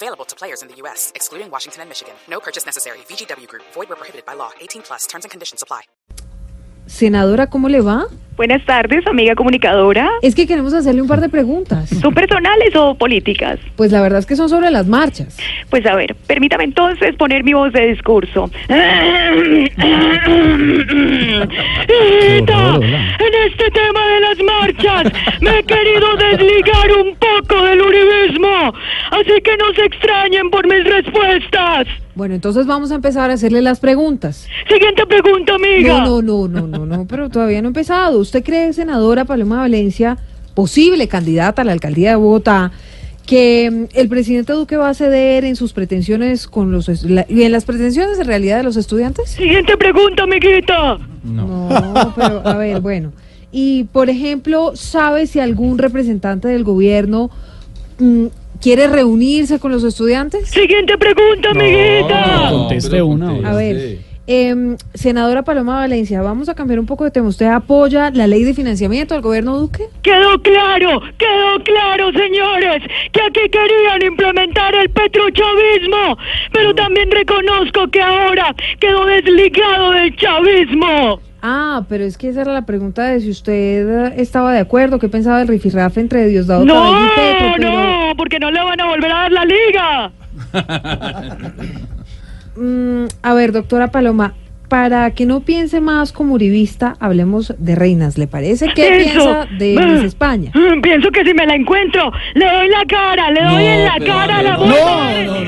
Available to players in the U.S., excluding Washington and Michigan. No purchase necessary. VGW Group. Void where prohibited by law. 18 plus. Terms and conditions apply. Senadora, ¿cómo le va? Buenas tardes, amiga comunicadora. Es que queremos hacerle un par de preguntas. ¿Son personales o políticas? Pues la verdad es que son sobre las marchas. Pues a ver, permítame entonces poner mi voz de discurso. Hijita, en este tema de las marchas me he querido desligar un poco del así que no se extrañen por mis respuestas. Bueno, entonces vamos a empezar a hacerle las preguntas. Siguiente pregunta, amiga. No, no, no, no, no, no, pero todavía no he empezado. ¿Usted cree, senadora Paloma Valencia, posible candidata a la alcaldía de Bogotá, que mm, el presidente Duque va a ceder en sus pretensiones con los y en las pretensiones en realidad de los estudiantes? Siguiente pregunta, amiguita. No, pero a ver, bueno. Y por ejemplo, ¿sabe si algún representante del gobierno mm, quiere reunirse con los estudiantes? Siguiente pregunta, amiguita. Conteste una. A ver, em, senadora Paloma Valencia, vamos a cambiar un poco de tema. ¿Usted apoya la ley de financiamiento del gobierno Duque? Quedó claro, quedó claro, señores, que aquí querían implementar el petrochavismo, pero también reconozco que ahora quedó desligado del chavismo. Ah, pero es que esa era la pregunta de si usted estaba de acuerdo, qué pensaba del rifirrafe entre Diosdado No, Cabello y Petro, pero, no, porque no le van a volver a dar la liga. mm, a ver, doctora Paloma, para que no piense más como uribista, hablemos de reinas, ¿le parece? ¿Qué Eso. piensa de Ah, Miss España? mm, Pienso que si me la encuentro, le doy la cara, le doy en la cara a la no,